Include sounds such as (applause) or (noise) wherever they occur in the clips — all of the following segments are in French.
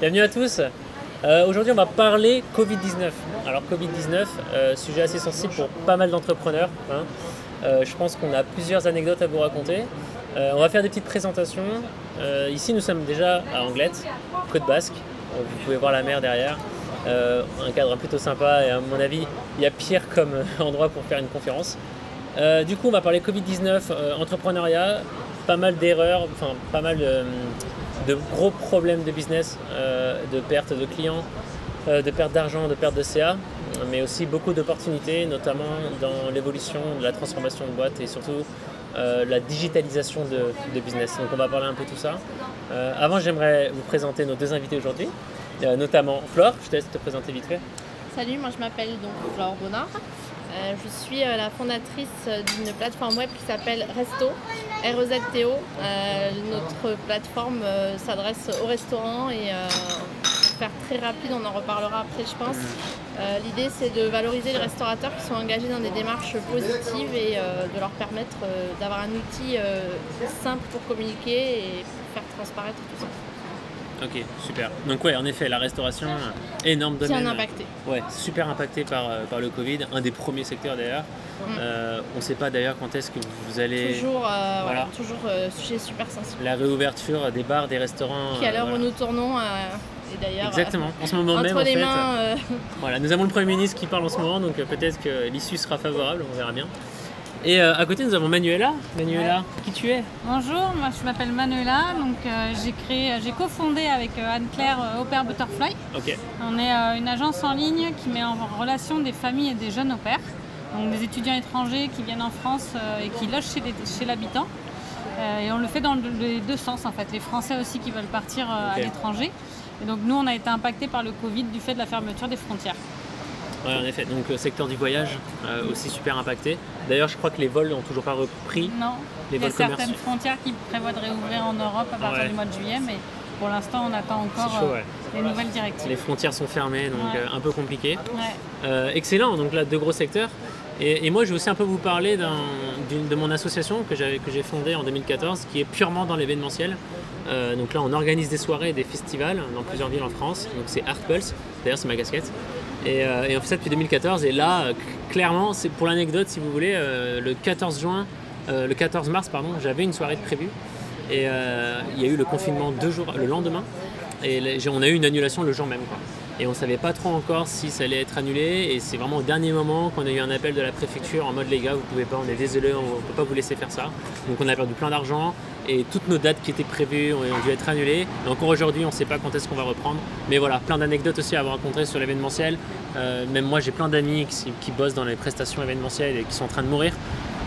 Bienvenue à tous. Euh, Aujourd'hui, on va parler Covid-19. Alors, Covid-19, euh, sujet assez sensible pour pas mal d'entrepreneurs. hein. Euh, je pense qu'on a plusieurs anecdotes à vous raconter. On va faire des petites présentations. Ici, nous sommes déjà à Anglette, Côte Basque. Vous pouvez voir la mer derrière. Un cadre plutôt sympa et à mon avis, il y a pire comme endroit pour faire une conférence. Du coup, on va parler Covid-19, euh, entrepreneuriat, pas mal d'erreurs, enfin pas mal de, de gros problèmes de business, euh, de perte de clients, euh, de perte d'argent, de perte de CA, mais aussi beaucoup d'opportunités, notamment dans l'évolution de la transformation de boîte et surtout euh, la digitalisation de, de business. Donc on va parler un peu de tout ça. Avant, j'aimerais vous présenter nos deux invités aujourd'hui, notamment Flore, je te laisse te présenter vite fait. Salut, moi je m'appelle donc Flore Bonnard. Euh, je suis euh, la fondatrice d'une plateforme web qui s'appelle Resto, R-E-Z-T-O. Euh, notre plateforme euh, s'adresse aux restaurants et pour faire très rapide, on en reparlera après je pense. L'idée c'est de valoriser les restaurateurs qui sont engagés dans des démarches positives et de leur permettre d'avoir un outil simple pour communiquer et pour faire transparaître tout ça. Ok, super. Donc ouais, en effet, la restauration, euh, énorme domaine. en impacté. Ouais, super impacté par, euh, par le Covid, un des premiers secteurs d'ailleurs. Mm. Euh, on ne sait pas d'ailleurs quand est-ce que vous allez... Toujours, euh, voilà, toujours euh, sujet super sensible. La réouverture des bars, des restaurants. Qui à l'heure voilà. où nous tournons, et d'ailleurs, Exactement, en ce moment entre même en fait. mains, Voilà, nous avons le Premier ministre qui parle en ce moment, donc peut-être que l'issue sera favorable, on verra bien. Et euh, à côté, nous avons Manuela. Manuela, qui tu es? Bonjour, moi je m'appelle Manuela, donc euh, j'ai créé, j'ai cofondé avec euh, Anne-Claire euh, Pair Butterfly. On est euh, une agence en ligne qui met en relation des familles et des jeunes au pair, donc des étudiants étrangers qui viennent en France euh, et qui logent chez, l'habitant. Euh, et on le fait dans le- les deux sens en fait, les Français aussi qui veulent partir euh, à l'étranger. Et donc nous on a été impactés par le Covid du fait de la fermeture des frontières. Ouais, en effet. Donc le secteur du voyage euh, aussi super impacté. D'ailleurs, je crois que les vols n'ont toujours pas repris. Non, Les il y a vols certaines commerciaux. frontières qui prévoient de réouvrir en Europe à partir Ouais. du mois de juillet, mais pour l'instant on attend encore chaud, euh, ouais. les nouvelles directives. Les frontières sont fermées, donc Ouais. euh, un peu compliqué. Euh, excellent, donc là, deux gros secteurs. Et, et moi, je vais aussi un peu vous parler de mon association que j'avais- que j'ai fondée en 2014, qui est purement dans l'événementiel. Euh, donc là, on organise des soirées et des festivals dans plusieurs villes en France. Donc c'est Art Pulse, d'ailleurs, c'est ma casquette. Et, euh, et on fait ça depuis 2014. Et là, euh, clairement, c'est pour l'anecdote, si vous voulez, euh, le 14 juin, le 14 mars, pardon, j'avais une soirée de prévue. Et il y a eu le confinement deux jours, le lendemain. Et on a eu une annulation le jour même. Quoi. Et on savait pas trop encore si ça allait être annulé. Et c'est vraiment au dernier moment qu'on a eu un appel de la préfecture en mode les gars, vous pouvez pas, on est désolé, on peut pas vous laisser faire ça. Donc on a perdu plein d'argent et toutes nos dates qui étaient prévues ont, dû être annulées. Et encore aujourd'hui, on sait pas quand est-ce qu'on va reprendre. Mais voilà, plein d'anecdotes aussi à raconter sur l'événementiel. Euh, même moi, j'ai plein d'amis qui, bossent dans les prestations événementielles et qui sont en train de mourir.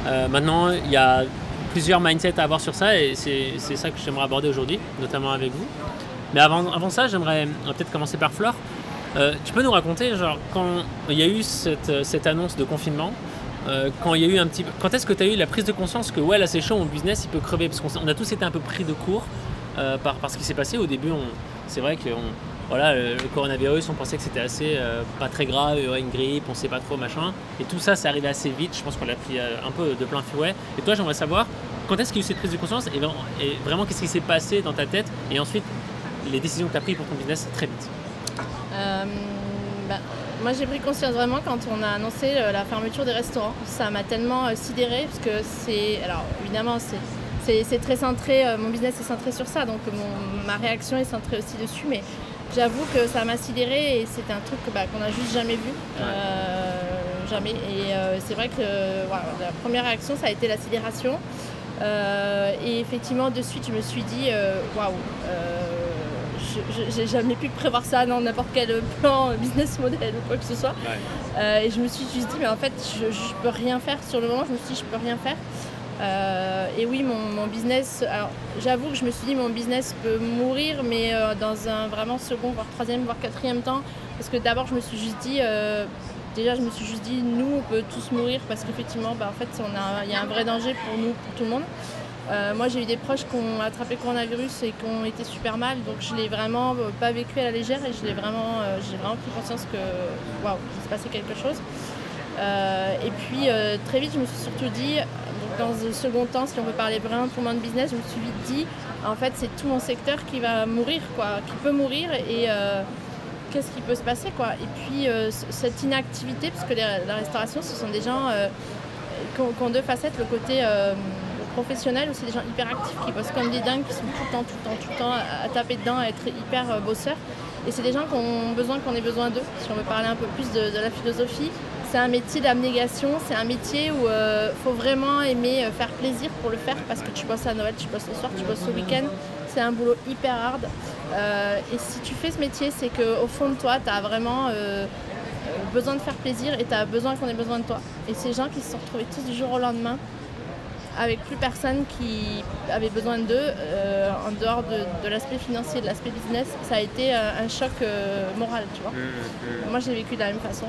Euh, maintenant, il y a plusieurs mindsets à avoir sur ça et c'est ça que j'aimerais aborder aujourd'hui, notamment avec vous. Mais avant, ça, j'aimerais peut-être commencer par Flore. Euh, tu peux nous raconter, genre, quand il y a eu cette annonce de confinement, euh, quand il y a eu un petit, quand est-ce que tu as eu la prise de conscience que ouais là c'est chaud, mon business il peut crever? Parce qu'on a tous été un peu pris de court euh, par, ce qui s'est passé au début. C'est vrai que voilà le, coronavirus, on pensait que c'était assez euh, pas très grave, il y aurait une grippe, on sait pas trop machin. Et tout ça, c'est arrivé assez vite. Je pense qu'on l'a pris un peu de plein fouet. Et toi, j'aimerais savoir quand est-ce qu'il y a eu cette prise de conscience et, vraiment- qu'est-ce qui s'est passé dans ta tête? Et ensuite les décisions que tu as prises pour ton business très vite. Bah, moi j'ai pris conscience vraiment quand on a annoncé euh, la fermeture des restaurants. Ça m'a tellement euh, sidérée parce que c'est. Alors évidemment c'est. Très centré, euh, mon business est centré sur ça, donc mon- ma réaction est centrée aussi dessus, mais j'avoue que ça m'a sidérée et c'est un truc bah, qu'on n'a juste jamais vu. Euh, jamais. Et euh, c'est vrai que voilà, la première réaction ça a été la sidération. Euh, et effectivement, de suite, je me suis dit, waouh, euh, je- j'ai jamais pu prévoir ça dans n'importe quel plan, (laughs) business model ou quoi que ce soit. Euh, et je me suis juste dit, mais en fait, je, je peux rien faire sur le moment. Je me suis dit, je peux rien faire. Euh, et oui, mon, mon business, alors j'avoue que je me suis dit, mon business peut mourir, mais euh, dans un vraiment second, voire troisième, voire quatrième temps. Parce que d'abord, je me suis juste dit, déjà, je me suis juste dit, nous, on peut tous mourir parce qu'effectivement, bah, en fait, il y a un vrai danger pour nous, pour tout le monde. Euh, moi, j'ai eu des proches qui ont attrapé le coronavirus et qui ont été super mal, donc je l'ai vraiment euh, pas vécu à la légère et vraiment, euh, j'ai vraiment pris conscience que waouh, il se passait quelque chose. Et puis très vite, je me suis surtout dit, dans un second temps, si on veut parler vraiment pour mon business, je me suis vite dit, en fait, c'est tout mon secteur qui va mourir, quoi, qui peut mourir et qu'est-ce qui peut se passer, quoi. Et puis cette inactivité, parce que la restauration, ce sont des gens qui ont deux facettes, le côté euh, professionnel, où c'est des gens hyper actifs qui bossent comme des dingues, qui sont tout le temps, tout le temps, tout le temps à, taper dedans, à être hyper euh, bosseurs. Et c'est des gens qui ont besoin qu'on ait besoin d'eux. Si on veut parler un peu plus de, la philosophie, c'est un métier d'abnégation, c'est un métier où il faut vraiment aimer euh, faire plaisir pour le faire parce que tu bosses à Noël, tu bosses le soir, tu bosses au week-end. C'est un boulot hyper hard. Euh, et si tu fais ce métier, c'est qu'au fond de toi, tu as vraiment euh, besoin de faire plaisir et tu as besoin qu'on ait besoin de toi. Et ces gens qui se sont retrouvés tous du jour au lendemain avec plus personne qui avait besoin d'eux, euh, en dehors de, de l'aspect financier, de l'aspect business, ça a été euh, un choc euh, moral, tu vois. Mmh, mmh. Moi, j'ai vécu de la même façon.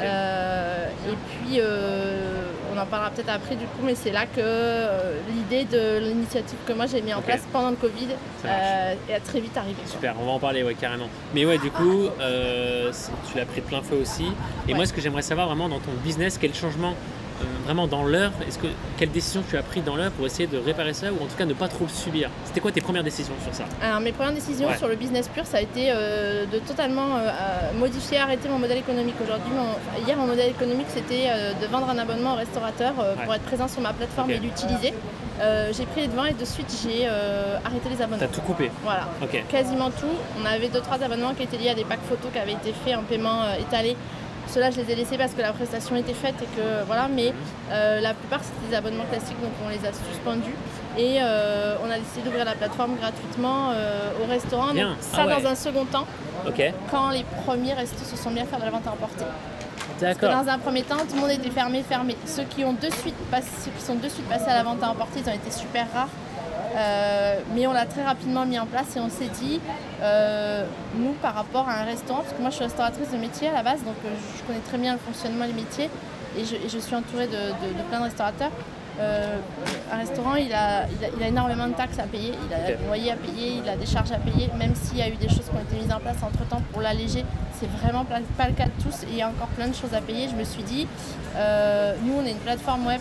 Euh, et puis, on en parlera peut-être après du coup, mais c'est là que l'idée de l'initiative que moi j'ai mis en place pendant le Covid est très vite arrivée. quoi. Super, on va en parler, ouais, carrément. Mais ouais, du coup, tu l'as pris de plein feu aussi. Et Ouais. moi, ce que j'aimerais savoir vraiment dans ton business, quel changement vraiment dans l'heure, est-ce que quelle décision tu as pris dans l'heure pour essayer de réparer ça ou en tout cas ne pas trop le subir? C'était quoi tes premières décisions sur ça? Alors mes premières décisions Ouais. sur le business pur, ça a été euh, de totalement euh, euh, modifier, arrêter mon modèle économique. Aujourd'hui, mon- hier, mon modèle économique, c'était euh, de vendre un abonnement au restaurateur euh, pour être présent sur ma plateforme et l'utiliser. Euh, j'ai pris les devants et de suite, j'ai euh, arrêté les abonnements. T'as tout coupé Voilà. Quasiment tout. On avait deux trois abonnements qui étaient liés à des packs photos qui avaient été faits en paiement euh, étalé. Ceux-là, je les ai laissés parce que la prestation était faite et que voilà. Mais euh, la plupart, c'était des abonnements classiques, donc on les a suspendus. Et euh, on a décidé d'ouvrir la plateforme gratuitement euh, au restaurant. Bien. Donc ça, Ah ouais. dans un second temps, quand les premiers restos se sont mis à faire de la vente à emporter. Parce que dans un premier temps, tout le monde était fermé, fermé. Ceux qui, ont de suite passé- ceux qui sont de suite passés à la vente à emporter, ils ont été super rares. Euh, mais on l'a très rapidement mis en place et on s'est dit, euh, nous par rapport à un restaurant, parce que moi je suis restauratrice de métier à la base, donc euh, je connais très bien le fonctionnement des métiers et je, et je suis entourée de, de- de plein de restaurateurs. Un restaurant, il a, il, a, il a énormément de taxes à payer, il a des loyers à payer, il a des charges à payer, même s'il y a eu des choses qui ont été mises en place entre temps pour l'alléger, c'est vraiment pas, le cas de tous et il y a encore plein de choses à payer. Je me suis dit, nous on est une plateforme web,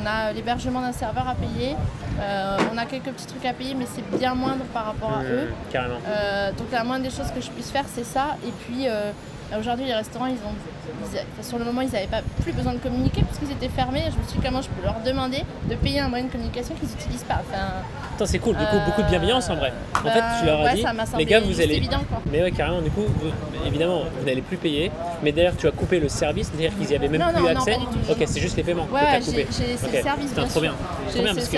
on a l'hébergement d'un serveur à payer, euh, on a quelques petits trucs à payer, mais c'est bien moindre par rapport à eux. Carrément. Euh, donc la moindre des choses que je puisse faire, c'est ça. Et puis euh, aujourd'hui, les restaurants, ils ont, ils a- enfin, sur le moment, ils n'avaient pas plus besoin de communiquer parce qu'ils étaient fermés. Je me suis dit comment je peux leur demander de payer un moyen de communication qu'ils n'utilisent pas? Enfin, Attends, c'est cool, du coup, beaucoup de bienveillance en vrai. En bah, fait, tu leur as ouais, dit, les gars, vous allez. évident, quoi. Mais ouais, carrément, du coup, vous- évidemment, vous n'allez plus payer. Mais d'ailleurs, tu as coupé le service, c'est-à-dire qu'ils n'y avaient même Non, plus non, accès. tout. ok, c'est juste les paiements Ouais, que tu as coupé. j'ai j'ai laissé Ok. le service. Putain, trop bien. Trop bien parce que.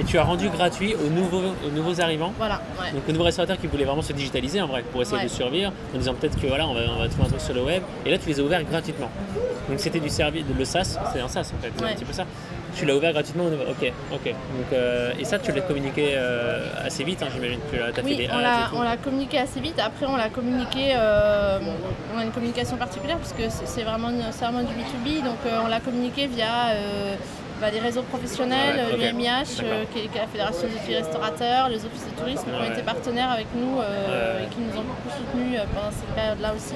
Et tu as rendu gratuit aux nouveaux, aux nouveaux arrivants. Voilà. ouais. Donc aux nouveaux restaurateurs qui voulaient vraiment se digitaliser en vrai pour essayer de survivre en disant peut-être que voilà on va, on va trouver un truc sur le web et là tu les as ouverts gratuitement. Donc c'était du service, le SaaS, c'est un SaaS en fait, c'est un petit peu ça. Tu l'as ouvert gratuitement, au nouveau- ok, ok. Donc, euh, et ça tu l'as communiqué euh, assez vite, hein, j'imagine. Tu as, t'as fait Oui, des on l'a, communiqué assez vite. Après, on l'a communiqué. euh, on a une communication particulière parce que c'est, vraiment, c'est vraiment du B2B. Donc, on l'a communiqué via bah, des réseaux professionnels, Ouais, ok. l'UMIH, euh, D'accord. qui, est, la Fédération des hôteliers restaurateurs, les offices de tourisme qui ont été partenaires avec nous euh, et qui nous ont beaucoup soutenus euh, pendant cette période-là aussi.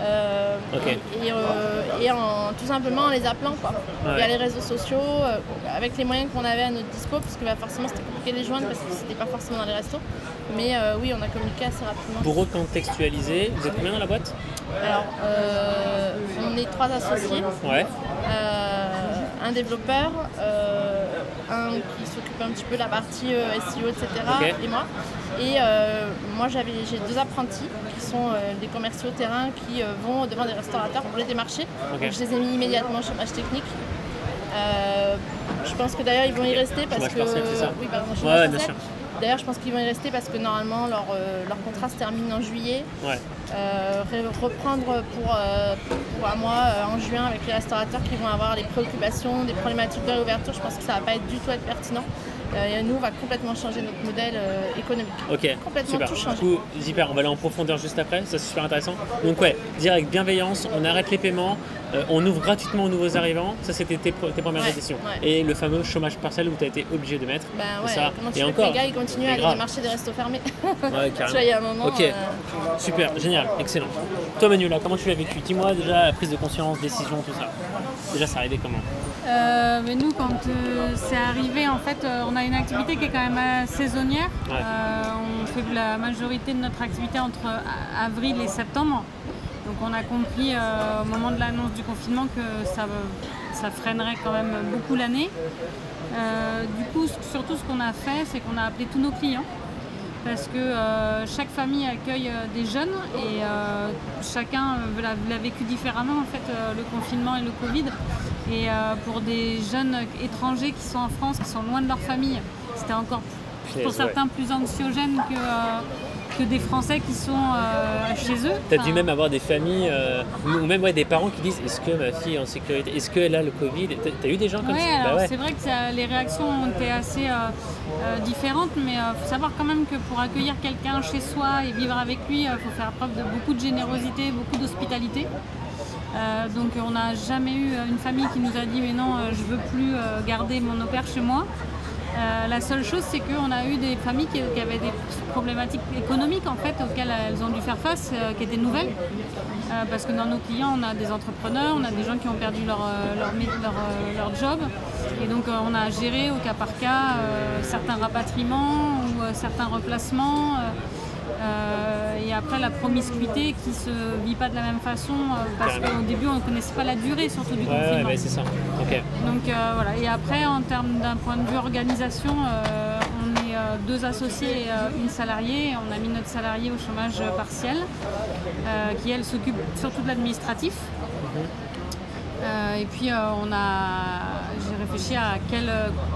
Euh. Et, et, euh, et en, tout simplement en les appelant quoi. Via les réseaux sociaux, euh, avec les moyens qu'on avait à notre dispo, parce que bah, forcément c'était compliqué de les joindre parce que c'était pas forcément dans les restos. Mais euh, oui, on a communiqué assez rapidement. pour recontextualiser, vous êtes combien dans la boîte? Alors, euh, on est trois associés, Ouais, euh, un développeur, euh, un qui s'occupe un petit peu de la partie euh, SEO, etc. Et moi. Et euh, moi j'avais j'ai deux apprentis qui sont des commerciaux terrain qui vont devant des restaurateurs pour les démarcher. Donc, je les ai mis immédiatement au chômage technique. Je pense que d'ailleurs ils vont y rester parce que oui pardon Ouais, bien sûr. D'ailleurs je pense qu'ils vont y rester parce que normalement leur, euh, leur contrat se termine en juillet. ouais. Euh, reprendre pour, euh, pour un mois euh, en juin avec les restaurateurs qui vont avoir les préoccupations, des problématiques de réouverture, je pense que ça va pas être du tout être pertinent. Euh, et nous, on va complètement changer notre modèle euh, économique. Ok, Complètement super. tout Du coup, super, on va aller en profondeur juste après, ça c'est super intéressant. Donc ouais, dire avec bienveillance, on arrête les paiements, euh, on ouvre gratuitement aux nouveaux arrivants, ça c'était tes, tes premières Ouais, décisions. ouais. Et le fameux chômage partiel où tu as été obligé de mettre. C'est ouais, ça. comment tu Et encore, les gars ils continuent à aller grave. démarcher des restos fermés Ouais, (laughs) Tu vois, carrément. il y a un moment. Ok. euh, Super, génial, excellent. Toi Manuela, comment tu l'as vécu? Dis-moi déjà prise de conscience, décision, tout ça. Déjà, c'est arrivé comment? Euh, mais nous, quand euh, c'est arrivé, en fait, euh, on a une activité qui est quand même saisonnière. Ouais. On fait la majorité de notre activité entre avril et septembre. Donc on a compris au moment de l'annonce du confinement que ça, ça freinerait quand même beaucoup l'année. Du coup, surtout ce qu'on a fait, c'est qu'on a appelé tous nos clients parce que euh, chaque famille accueille euh, des jeunes et euh, chacun l'a, vécu différemment en fait le confinement et le Covid. Et pour des jeunes étrangers qui sont en France, qui sont loin de leur famille, c'était encore pour certains plus anxiogène que, que des Français qui sont euh, chez eux. T'as dû même avoir des familles, euh, ou même ouais, des parents qui disent est-ce que ma fille est en sécurité? Est-ce qu'elle a le Covid? T'as- eu des gens comme Ouais, ça? Bah ouais. c'est vrai que ça- les réactions ont été assez euh, différentes, mais il faut savoir quand même que pour accueillir quelqu'un chez soi et vivre avec lui, il faut faire preuve de beaucoup de générosité, beaucoup d'hospitalité. Donc on n'a jamais eu une famille qui nous a dit mais non, je veux plus garder mon au pair chez moi. Euh, la seule chose, c'est qu'on a eu des familles qui, avaient des problématiques économiques en fait auxquelles elles ont dû faire face, euh, qui étaient nouvelles. Euh, parce que dans nos clients, on a des entrepreneurs, on a des gens qui ont perdu leur, leur, leur, job. Et donc, on a géré au cas par cas certains rapatriements ou certains replacements. Euh, et après, la promiscuité qui se vit pas de la même façon euh, parce qu'au début, on ne connaissait pas la durée surtout du Ouais, confinement. ouais, c'est ça. Donc euh, voilà, et après en termes d'un point de vue organisation, on est deux associés et une salariée. On a mis notre salarié au chômage partiel, qui elle s'occupe surtout de l'administratif. Euh, et puis euh, on a, j'ai réfléchi à quel,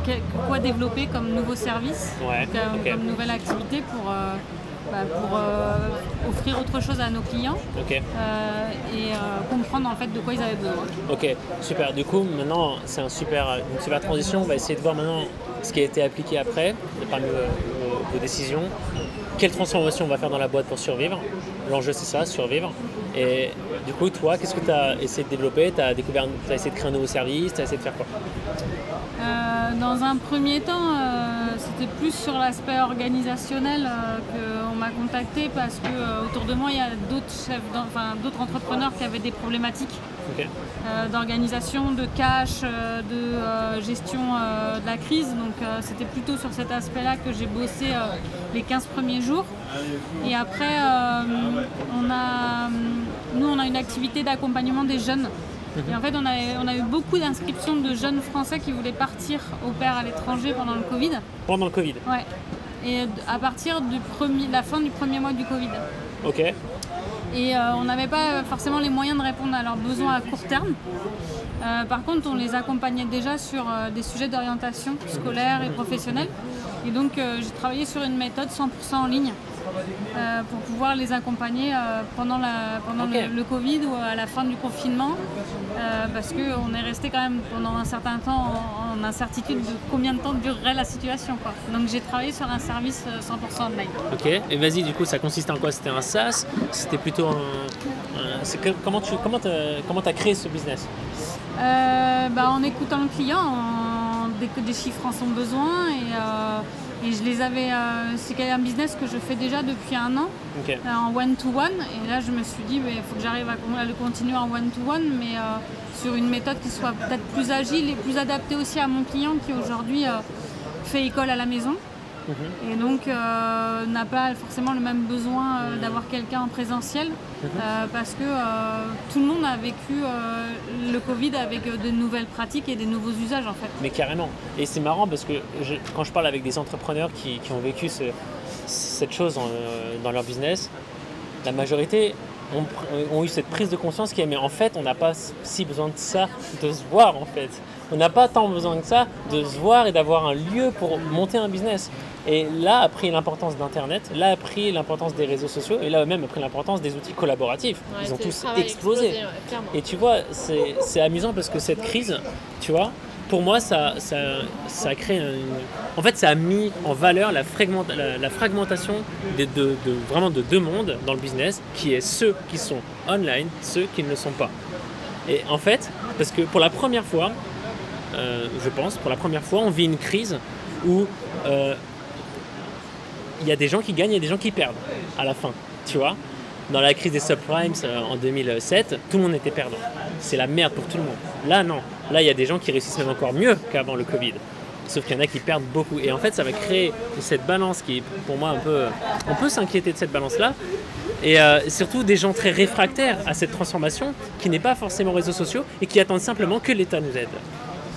quel- quoi développer comme nouveau service, Ouais, comme, nouvelle activité pour, euh, bah, pour euh, offrir autre chose à nos clients euh, et euh, comprendre en fait de quoi ils avaient besoin. Ok, super. Du coup, maintenant, c'est un super, une super transition. On va essayer de voir maintenant ce qui a été appliqué après, parmi vos, vos- vos décisions. Quelle transformation on va faire dans la boîte pour survivre? L'enjeu, c'est ça, survivre. Et du coup, toi, qu'est-ce que tu as essayé de développer? Tu as, essayé de créer un nouveau service? Tu as essayé de faire quoi? Euh, dans un premier temps, euh, c'était plus sur l'aspect organisationnel euh, qu'on m'a contacté parce que autour de moi, il y a d'autres d'autres entrepreneurs qui avaient des problématiques Euh, d'organisation, de cash, euh, de euh, gestion de la crise. Donc c'était plutôt sur cet aspect-là que j'ai bossé les 15 premiers jours. Et après, on a, nous, on a une activité d'accompagnement des jeunes. Et en fait, on a, on a eu beaucoup d'inscriptions de jeunes Français qui voulaient partir au pair à l'étranger pendant le Covid. Pendant le Covid. Ouais. Et à partir de la fin du premier mois du Covid. Ok. Et euh, on n'avait pas forcément les moyens de répondre à leurs besoins à court terme. Euh, par contre, on les accompagnait déjà sur euh, des sujets d'orientation scolaire et professionnelle. Et donc, j'ai travaillé sur une méthode 100% en ligne euh, pour pouvoir les accompagner euh, pendant, la, pendant le, le Covid ou à la fin du confinement. euh, parce qu'on est resté quand même pendant un certain temps en, en incertitude de combien de temps durerait la situation. quoi. Donc, j'ai travaillé sur un service euh, 100% online. Ok. Et vas-y, du coup, ça consiste en quoi? C'était un SaaS? C'était plutôt un. comment tu comment t'as, comment t'as créé ce business? Bah, en écoutant le client, en dé- déchiffrant son besoin et, et je les avais. euh, c'est un business que je fais déjà depuis un an euh, en one to one et là je me suis dit il faut que j'arrive à, le continuer en one to one mais euh, sur une méthode qui soit peut-être plus agile et plus adaptée aussi à mon client qui aujourd'hui fait école à la maison et donc euh, n'a pas forcément le même besoin euh, d'avoir quelqu'un en présentiel euh, parce que euh, tout le monde a vécu le Covid avec de nouvelles pratiques et des nouveaux usages en fait. Mais carrément. Et c'est marrant parce que je- quand je parle avec des entrepreneurs qui, qui ont vécu ce- cette chose en, dans leur business, la majorité ont, ont eu cette prise de conscience qui est mais en fait on n'a pas si besoin de ça, de se voir en fait. On n'a pas tant besoin que ça de se voir et d'avoir un lieu pour monter un business. Et là a pris l'importance d'Internet, là a pris l'importance des réseaux sociaux et là même a pris l'importance des outils collaboratifs. Ouais, Ils ont tous explosé. ouais. Et tu vois, c'est c'est amusant parce que cette crise, tu vois, pour moi, ça, ça, ça a créé une... En fait, ça a mis en valeur la, fragmenta- la, la fragmentation des deux- de, vraiment de deux mondes dans le business, qui est ceux qui sont online, ceux qui ne le sont pas. Et en fait, parce que pour la première fois, euh, je pense, pour la première fois, on vit une crise où euh, il y a des gens qui gagnent et des gens qui perdent à la fin, tu vois. dans la crise des subprimes euh, en 2007, tout le monde était perdant. C'est la merde pour tout le monde. Là, non. Là, il y a des gens qui réussissent même encore mieux qu'avant le Covid. Sauf qu'il y en a qui perdent beaucoup. Et en fait, ça va créer cette balance qui est pour moi un peu. On peut s'inquiéter de cette balance-là. Et surtout des gens très réfractaires à cette transformation, qui n'est pas forcément réseaux sociaux et qui attendent simplement que l'État nous aide.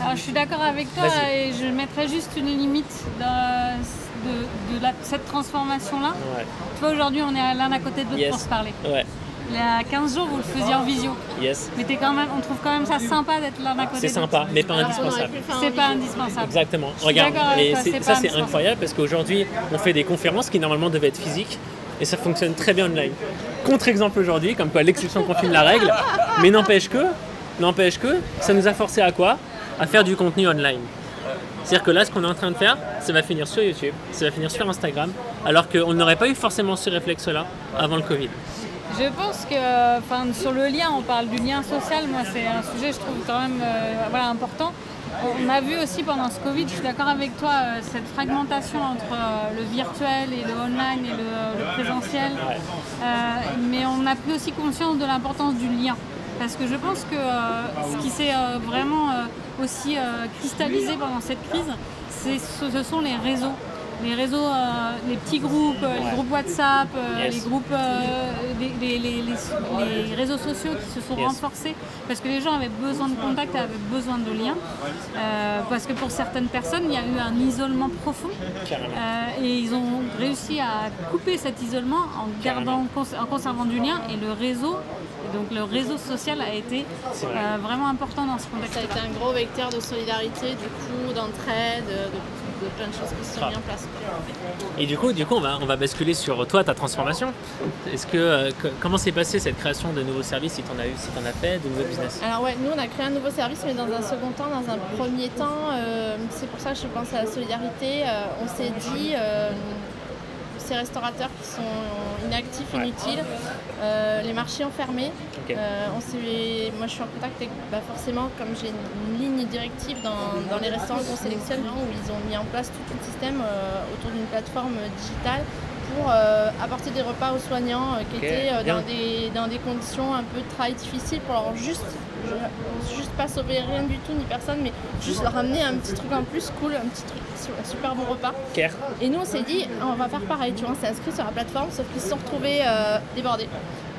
Alors, je suis d'accord avec toi et je mettrais juste une limite dans- de, de la- cette transformation-là. Ouais. Tu vois, aujourd'hui, on est l'un à côté de l'autre Yes. pour se parler. Ouais. Il y a 15 jours, vous le faisiez en visio. Yes. Mais t'es quand même, on trouve quand même ça sympa d'être l'un à côté C'est de l'autre. sympa, mais pas aurait indispensable. C'est pas indispensable. Exactement. Regarde, ça c'est incroyable parce qu'aujourd'hui, on fait des conférences qui normalement devaient être physiques et ça fonctionne très bien online. Contre-exemple aujourd'hui, comme quoi l'exception confine la règle, mais n'empêche que, n'empêche que, ça nous a forcé à quoi? Faire du contenu online. C'est-à-dire que là, ce qu'on est en train de faire, ça va finir sur YouTube, ça va finir sur Instagram, alors qu'on n'aurait pas eu forcément ce réflexe-là avant le Covid. Je pense que, enfin, sur le lien, on parle du lien social. Moi, c'est un sujet, je trouve quand même, euh, important. On a vu aussi pendant ce Covid, je suis d'accord avec toi, euh, cette fragmentation entre euh, le virtuel et le online et le, le présentiel. Mais on a pris aussi conscience de l'importance du lien. Parce que je pense que ce qui s'est vraiment aussi euh, cristallisé pendant cette crise, ce, sont les réseaux. Les réseaux, euh, les petits groupes, euh, les groupes WhatsApp, euh, Yes. les groupes, les, les- les- les- les réseaux sociaux qui se sont Yes. renforcés parce que les gens avaient besoin de contact, avaient besoin de liens. Parce que pour certaines personnes, il y a eu un isolement profond. Et ils ont réussi à couper cet isolement en, gardant, en conservant du lien et le réseau. Et donc le réseau social a été vrai. euh, vraiment important dans ce Ça contexte. a été un gros vecteur de solidarité, du coup, d'entraide, de, de plein de choses qui se sont Ah. mises en place. Et du coup, du coup on, va, on va basculer sur toi, ta transformation. Est-ce que, euh, que- comment s'est passée cette création de nouveaux services, si tu en as eu, si tu en as fait, de nouveaux business? Alors ouais, nous on a créé un nouveau service, mais dans un second temps, dans un premier temps, euh, c'est pour ça que je pense à la solidarité. euh, on s'est dit, euh, ces restaurateurs qui sont inactifs, Ouais. inutiles, euh, les marchés ont fermé. Euh, on moi je suis en contact avec, bah, forcément, comme j'ai une ligne directive dans, dans les restaurants qu'on sélectionne, où ils ont mis en place tout un système euh, autour d'une plateforme digitale pour euh, apporter des repas aux soignants euh, qui étaient euh, dans, des, dans des conditions un peu de travail difficiles pour leur juste, juste pas sauver rien du tout ni personne, mais juste leur amener un petit truc en plus cool, un petit truc, un super bon repas. Care. Et nous, on s'est dit, on va faire pareil, tu vois, on s'est inscrit sur la plateforme, sauf qu'ils se sont retrouvés euh, débordés.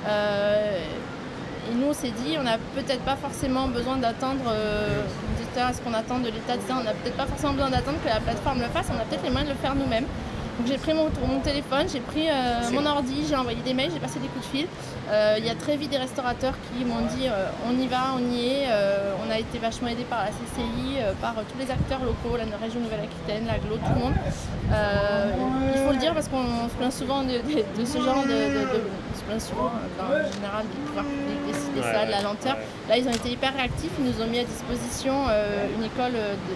Euh, et nous, on s'est dit, on n'a peut-être pas forcément besoin d'attendre, euh, on est-ce qu'on attend de l'État, etc. on n'a peut-être pas forcément besoin d'attendre que la plateforme le fasse, on a peut-être les moyens de le faire nous-mêmes. Donc j'ai pris mon, mon téléphone, j'ai pris euh, mon ordi, j'ai envoyé des mails, j'ai passé des coups de fil. Euh, Il y a très vite des restaurateurs qui m'ont dit euh, on y va, on y est. On a été vachement aidés par la CCI, par tous les acteurs locaux, la région Nouvelle-Aquitaine, l'aglo, tout le monde. Il faut le dire parce qu'on se plaint souvent de, de- de ce genre de, de- de- On se plaint souvent euh, dans, en général de pouvoir dé- décider Ouais, ça, de la lenteur. ouais. Là, ils ont été hyper réactifs. Ils nous ont mis à disposition euh, une école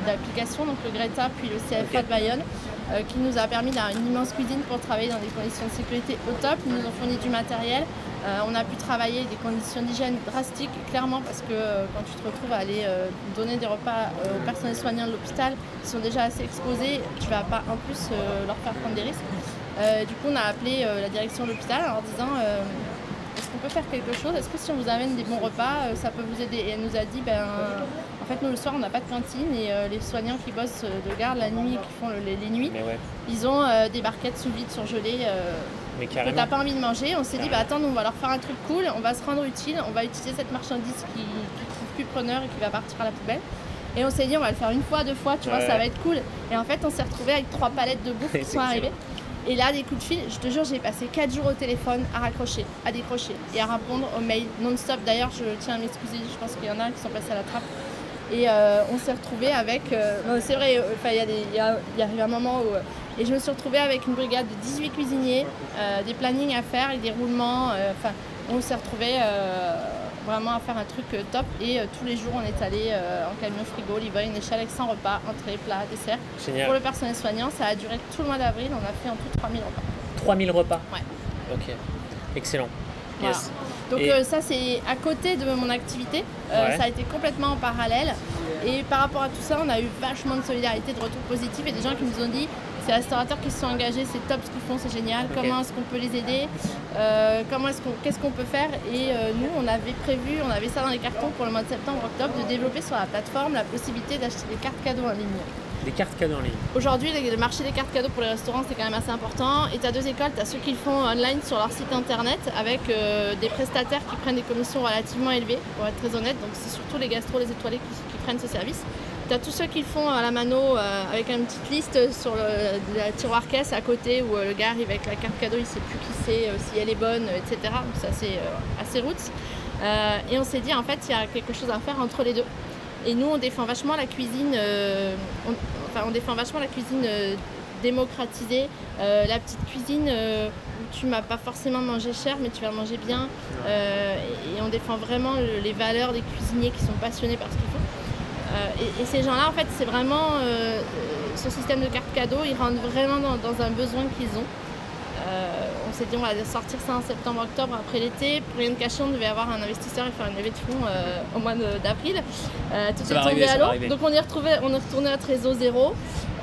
d'application, donc le Greta, puis le CFA de Bayonne, euh, qui nous a permis d'avoir une immense cuisine pour travailler dans des conditions de sécurité au top. Ils nous ont fourni du matériel. Euh, on a pu travailler des conditions d'hygiène drastiques, clairement, parce que euh, quand tu te retrouves à aller donner des repas aux personnels soignants de l'hôpital, qui sont déjà assez exposés, tu vas pas en plus leur faire prendre des risques. Du coup, on a appelé la direction de l'hôpital en leur disant est-ce qu'on peut faire quelque chose? Est-ce que si on vous amène des bons repas, euh, ça peut vous aider? Et elle nous a dit ben, en fait, nous le soir, on n'a pas de cantine et euh, les soignants qui bossent euh, de garde la nuit, qui font le- les, les nuits, ouais, ils ont euh, des barquettes sous vide surgelées. euh, mais que carrément. t'as pas envie de manger, on s'est dit bah attends, nous, on va leur faire un truc cool, on va se rendre utile, on va utiliser cette marchandise qui, qui trouve plus preneur et qui va partir à la poubelle. Et on s'est dit on va le faire une fois, deux fois, tu vois, ça va être cool. Et en fait on s'est retrouvé avec trois palettes de bouffe (laughs) qui sont arrivées. excellent. Et là des coups de fil, je te jure j'ai passé 4 jours au téléphone à raccrocher, à décrocher et à répondre aux mails non-stop. D'ailleurs je tiens à m'excuser, je pense qu'il y en a qui sont passés à la trappe. Et euh, on s'est retrouvé avec. euh, c'est vrai, euh, il y, a des- y, a- un moment où. et je me suis retrouvée avec une brigade de 18 cuisiniers, des plannings à faire et des roulements. Enfin, on s'est retrouvés euh, vraiment à faire un truc euh, top. Et euh, tous les jours, on est allé euh, en camion frigo, livrer une échelle avec 100 repas, entrée, plat, dessert. Pour Génial. le personnel soignant, ça a duré tout le mois d'avril. On a fait en tout 3000 repas. 3000 repas Ouais. Ok. Excellent. Voilà. Yes. Donc Et- euh, ça c'est à côté de mon activité, Euh, Ouais. ça a été complètement en parallèle et par rapport à tout ça on a eu vachement de solidarité, de retours positifs et des gens qui nous ont dit Ces restaurateurs qui se sont engagés, c'est top ce qu'ils font, c'est génial. Comment est-ce qu'on peut les aider Euh, Comment est-ce qu'on, qu'est-ce qu'on peut faire Et euh, nous, on avait prévu, on avait ça dans les cartons pour le mois de septembre-octobre, de développer sur la plateforme la possibilité d'acheter des cartes cadeaux en ligne. Des cartes cadeaux en ligne. Aujourd'hui, le marché des cartes cadeaux pour les restaurants, c'est quand même assez important. Et tu as deux écoles. Tu as ceux qui le font online sur leur site internet avec euh, des prestataires qui prennent des commissions relativement élevées, pour être très honnête. Donc, c'est surtout les gastros, les étoilés qui, qui prennent ce service. Tu as tous ceux qui le font à la mano euh, avec une petite liste sur le, la tiroir caisse à côté où euh, le gars arrive avec la carte cadeau, il sait plus qui c'est, euh, si elle est bonne, etc. Donc, c'est assez, roots. Et on s'est dit, en fait, il y a quelque chose à faire entre les deux. Et nous, on défend vachement la cuisine, on, enfin, on défend vachement la cuisine démocratisée, la petite cuisine où tu m'as pas forcément mangé cher, mais tu vas manger bien. Et, on défend vraiment le- les valeurs des cuisiniers qui sont passionnés par ce qu'ils font. Euh, et, et ces gens-là, en fait, c'est vraiment euh, euh, ce système de carte cadeau, ils rentrent vraiment dans, dans un besoin qu'ils ont. On s'est dit on va sortir ça en septembre-octobre après l'été. Pour rien de cacher, on devait avoir un investisseur et faire une levée de fonds au mois d'avril. Tout Ça est tombé à l'eau. Donc on est, retrouvé, on est retourné à réseau zéro.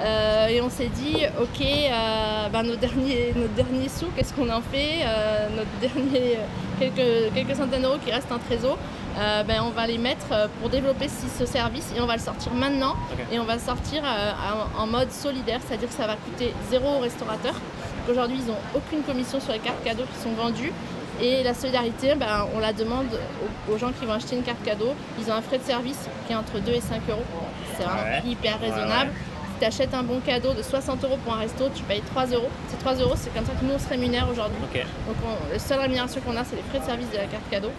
Euh, et on s'est dit, ok, euh, ben, nos, derniers, nos derniers sous, qu'est-ce qu'on en fait? Euh, Notre dernier, quelques, quelques centaines d'euros qui restent en trésor, euh, ben, on va les mettre euh, pour développer ce, ce service et on va le sortir maintenant. Et on va le sortir euh, en, mode solidaire, c'est-à-dire que ça va coûter zéro au restaurateur. Aujourd'hui, ils n'ont aucune commission sur les cartes cadeaux qui sont vendues. Et la solidarité, ben, on la demande aux, aux gens qui vont acheter une carte cadeau. Ils ont un frais de service qui est entre 2 et 5 euros. C'est vraiment Ouais. hyper Ouais, raisonnable. Si tu achètes un bon cadeau de 60 euros pour un resto, tu payes 3 euros. Ces 3 euros, c'est comme ça que nous, on se rémunère aujourd'hui. Donc, on, la seule rémunération qu'on a, c'est les frais de service de la carte cadeau.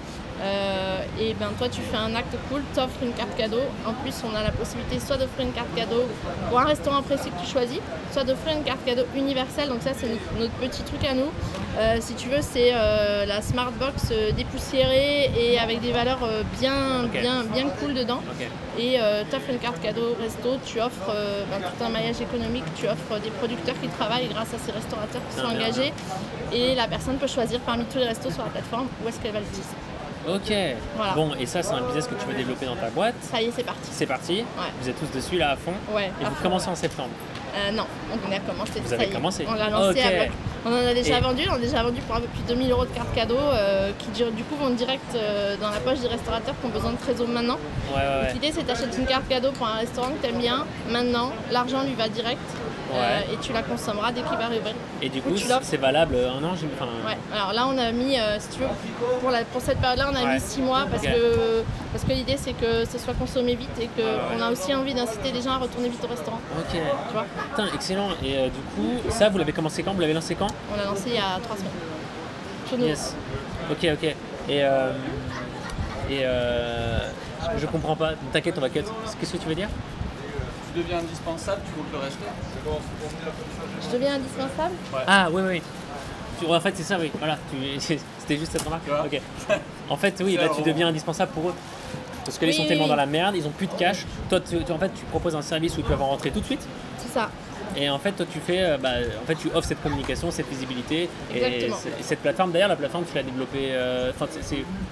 Euh, et ben toi, tu fais un acte cool, t'offres une carte cadeau. En plus, on a la possibilité soit d'offrir une carte cadeau pour un restaurant précis que tu choisis, soit d'offrir une carte cadeau universelle. Donc ça, c'est notre, petit truc à nous. Euh, si tu veux, c'est euh, la smart box dépoussiérée et avec des valeurs bien, bien, bien cool dedans. Et tu offres une carte cadeau resto, tu offres ben, tout un maillage économique, tu offres des producteurs qui travaillent grâce à ces restaurateurs qui sont engagés. Et la personne peut choisir parmi tous les restos sur la plateforme où est-ce qu'elle va l'utiliser. Ok. Voilà. Bon, et ça, c'est un business que tu veux développer dans ta boîte. Ça y est, c'est parti. C'est parti. Ouais. Vous êtes tous dessus là à fond. Ouais. Et vous fond. commencez en septembre. Euh, non, on a commencé. Vous ça avez est. commencé On l'a lancé. Ok. avec- On en a déjà Et- vendu. On a déjà vendu pour un peu plus de 2000 euros de cartes cadeaux euh, qui du coup vont direct euh, dans la poche des restaurateurs qui ont besoin de trésor maintenant. Ouais, ouais, ouais. L'idée c'est d'achètes une carte cadeau pour un restaurant que tu aimes bien. Maintenant, l'argent lui va direct Ouais. et tu la consommeras dès qu'il va réouvrir. Et du Ou coup, c'est valable un an j'ai- enfin, Ouais, alors là on a mis, euh, si tu veux, pour, la, pour cette période-là, on a Ouais. mis 6 mois parce que, parce que l'idée c'est que ce soit consommé vite et qu'on ouais. a aussi envie d'inciter les gens à retourner vite au restaurant. Ok. Tu vois, Putain, excellent. Et euh, du coup, ça, vous l'avez commencé quand? Vous l'avez lancé quand? On l'a lancé il y a 3 semaines. Chez nous. Yes. Ok, ok. Et, euh, et euh, je, je comprends pas. T'inquiète, on va cut. Qu'est-ce que tu veux dire? Tu deviens indispensable, tu comptes le rester Je deviens indispensable? Ah, oui, oui. Tu- En fait, c'est ça, oui. Voilà. (laughs) C'était juste cette remarque. Ok. (laughs) En fait, oui, un tu deviens indispensable pour eux. Parce que Oui, sont oui, tellement oui. dans la merde, ils ont plus de cash. Toi, tu, tu- en fait, tu proposes un service où ils peuvent en rentrer tout de suite. C'est ça. Et en fait, toi, tu fais, euh, bah, en fait, tu offres cette communication, cette visibilité. Et, Exactement. c'est- et cette plateforme, d'ailleurs, la plateforme, tu l'as développée, euh, enfin,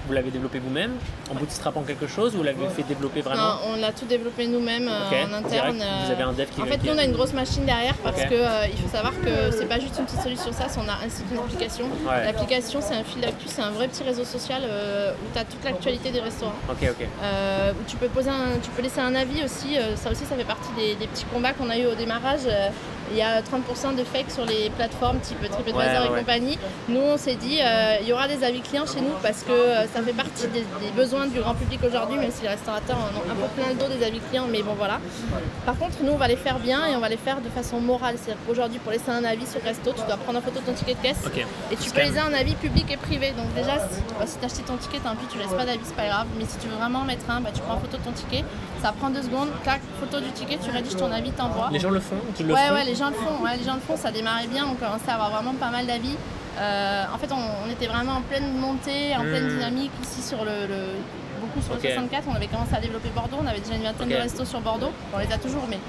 vous l'avez développée vous-même, en bootstrapant quelque chose, ou vous l'avez fait développer vraiment Non, on l'a tout développé nous-mêmes euh, en interne. Vous avez un dev qui- En fait, nous, on a une grosse machine derrière parce Ok. que euh, il faut savoir que c'est pas juste une petite solution SaaS, on a ainsi qu'une application. Ouais. L'application, c'est un fil d'actu, c'est un vrai petit réseau social où tu as toute l'actualité des restaurants. Ok, ok. Où tu peux poser un- tu peux laisser un avis aussi. ça aussi, ça fait partie des, des petits combats qu'on a eu au démarrage. Euh, il y a 30% de fake sur les plateformes type TripAdvisor Ouais, et ouais. compagnie. Nous, on s'est dit, euh, il y aura des avis clients chez nous parce que euh, ça fait partie des, des besoins du grand public aujourd'hui, même si les restaurateurs en ont un peu plein le dos des avis clients, mais bon voilà. Par contre, nous, on va les faire bien et on va les faire de façon morale. C'est-à-dire qu'aujourd'hui, pour laisser un avis sur resto, tu dois prendre en photo ton ticket de caisse et tu C'est peux laisser un avis public et privé. Donc déjà, si, bah, si tu as acheté ton ticket, tant pis, tu laisses pas d'avis, c'est pas grave. Mais si tu veux vraiment en mettre un, bah, tu prends photo de ton ticket, ça prend deux secondes, clac, photo du ticket, tu rédiges ton avis, t'envoies. Les gens le font Tu le Ouais, font ouais, les gens le font. Ouais, les gens le font. Ça démarrait bien. On commençait à avoir vraiment pas mal d'avis. Euh, en fait, on, on était vraiment en pleine montée, en pleine Hmm. dynamique ici sur le, le- beaucoup sur le 64. On avait commencé à développer Bordeaux. On avait déjà une vingtaine Ok. de restos sur Bordeaux. On les a toujours, mais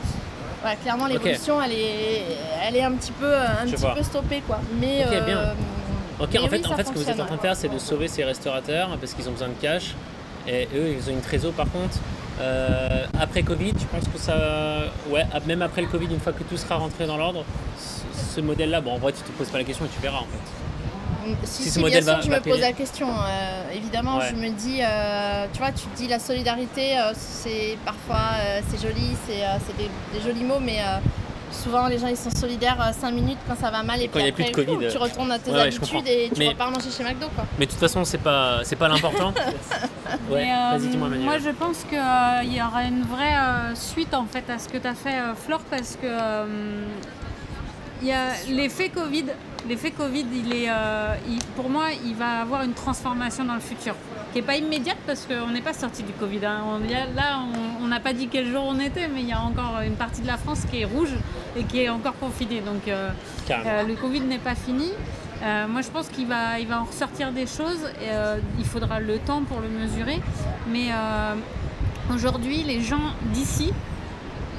voilà, clairement l'évolution, elle est, elle est un petit peu, un Je petit vois. peu stoppée, quoi. Mais Ok, bien. euh, Ok, mais en oui, fait, en fait ce que vous êtes en train de faire, c'est de sauver ces restaurateurs parce qu'ils ont besoin de cash Et eux, ils ont une trésor par contre. Euh, après Covid, je pense que ça. Ouais, ap- même après le Covid, une fois que tout sera rentré dans l'ordre, ce- ce modèle-là, bon, en vrai, tu te poses pas la question et tu verras en fait. Si, Si si, ce modèle bien sûr va- je va me pose la question. Euh, évidemment, Ouais. je me dis, euh, tu vois, tu te dis la solidarité, c'est parfois c'est joli, c'est des, des jolis mots, mais souvent les gens ils sont solidaires 5 minutes quand ça va mal et Quand il y puis a plus après de Covid, tu retournes à tes ouais, habitudes et tu Mais- repars manger chez McDo quoi. Mais de toute façon, c'est pas, c'est pas l'important. (laughs) ouais, euh, vas-y, dis-moi, Manuel. moi, je pense qu'il y aura une vraie euh, suite en fait à ce que tu as fait, euh, Flore, parce que euh, il y a l'effet Covid. L'effet Covid, il est, euh, il- pour moi, il va avoir une transformation dans le futur, qui n'est pas immédiate parce qu'on n'est pas sorti du Covid. hein. On- a- là, on- n'a pas dit quel jour on était, mais il y a encore une partie de la France qui est rouge et qui est encore confinée. Donc, euh, euh, le Covid n'est pas fini. Euh, moi, je pense qu'il va, il va en ressortir des choses. Et, il faudra le temps pour le mesurer. Mais aujourd'hui, les gens d'ici,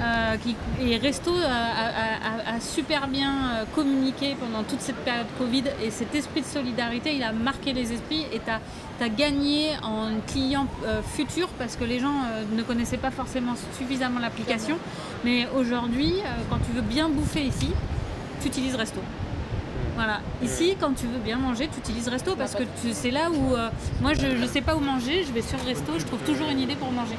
euh, qui, et Resto a, a- a- a super bien euh, communiqué pendant toute cette période Covid. Et cet esprit de solidarité, il a marqué les esprits. Et tu as, gagné en client euh, futur parce que les gens euh, ne connaissaient pas forcément suffisamment l'application. Mais aujourd'hui, euh, quand tu veux bien bouffer ici, tu utilises Resto. Voilà. Ici, quand tu veux bien manger, tu utilises Resto parce que c'est là où euh, moi je ne sais pas où manger, je vais sur Resto, je trouve toujours une idée pour manger.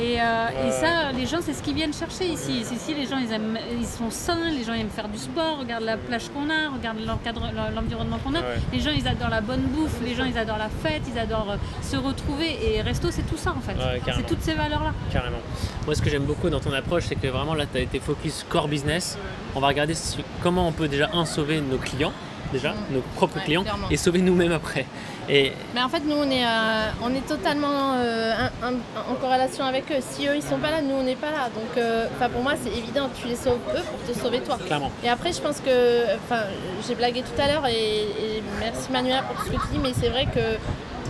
Et, euh, et ça, les gens, c'est ce qu'ils viennent chercher ici. Ici, les gens, ils, aiment, ils sont sains, les gens aiment faire du sport, regardent la plage qu'on a, regardent l'encadre- l'environnement qu'on a. Ouais. Les gens, ils adorent la bonne bouffe, les gens, ils adorent la fête, ils adorent euh, se retrouver. Et Resto, c'est tout ça en fait. Ouais, c'est toutes ces valeurs-là. Carrément. Moi, ce que j'aime beaucoup dans ton approche, c'est que vraiment là, tu as été focus core business. On va regarder comment on peut déjà, un, sauver nos clients, déjà, nos propres Ouais, clients, clairement. et sauver nous-mêmes après. Et Mais en fait, nous, on est, euh, on est totalement euh, un- un- en corrélation avec eux. Si eux, ils sont pas là, nous, on n'est pas là. Donc, euh, pour moi, c'est évident. Tu les sauves eux pour te sauver toi. clairement, Et après, je pense que, enfin, j'ai blagué tout à l'heure et, et merci Manuela pour ce que tu dis, mais c'est vrai que